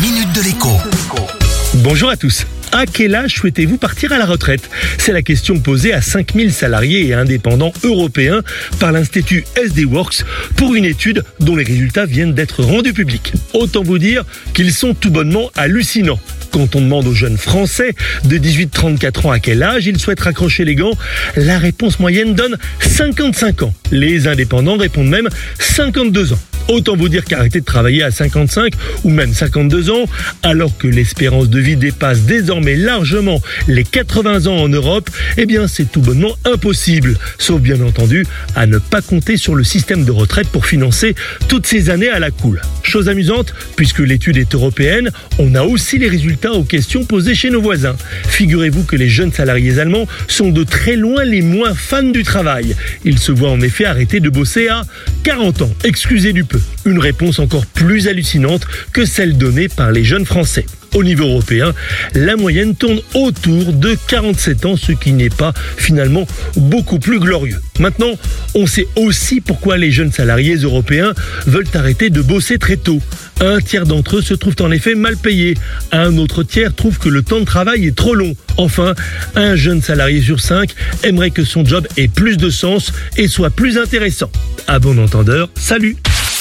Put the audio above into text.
minute de l'écho. Bonjour à tous. À quel âge souhaitez-vous partir à la retraite? C'est la question posée à 5000 salariés et indépendants européens par l'Institut SD Works pour une étude dont les résultats viennent d'être rendus publics. Autant vous dire qu'ils sont tout bonnement hallucinants. Quand on demande aux jeunes Français de 18-34 ans à quel âge ils souhaitent raccrocher les gants, la réponse moyenne donne 55 ans. Les indépendants répondent même 52 ans. Autant vous dire qu'arrêter de travailler à 55 ou même 52 ans, alors que l'espérance de vie dépasse désormais largement les 80 ans en Europe, eh bien c'est tout bonnement impossible. Sauf bien entendu à ne pas compter sur le système de retraite pour financer toutes ces années à la cool. Chose amusante, puisque l'étude est européenne, on a aussi les résultats aux questions posées chez nos voisins. Figurez-vous que les jeunes salariés allemands sont de très loin les moins fans du travail. Ils se voient en effet arrêter de bosser à 40 ans. Excusez du peu. Une réponse encore plus hallucinante que celle donnée par les jeunes Français. Au niveau européen, la moyenne tourne autour de 47 ans, ce qui n'est pas finalement beaucoup plus glorieux. Maintenant, on sait aussi pourquoi les jeunes salariés européens veulent arrêter de bosser très tôt. Un tiers d'entre eux se trouvent en effet mal payés. Un autre tiers trouve que le temps de travail est trop long. Enfin, un jeune salarié sur cinq aimerait que son job ait plus de sens et soit plus intéressant. À bon entendeur, salut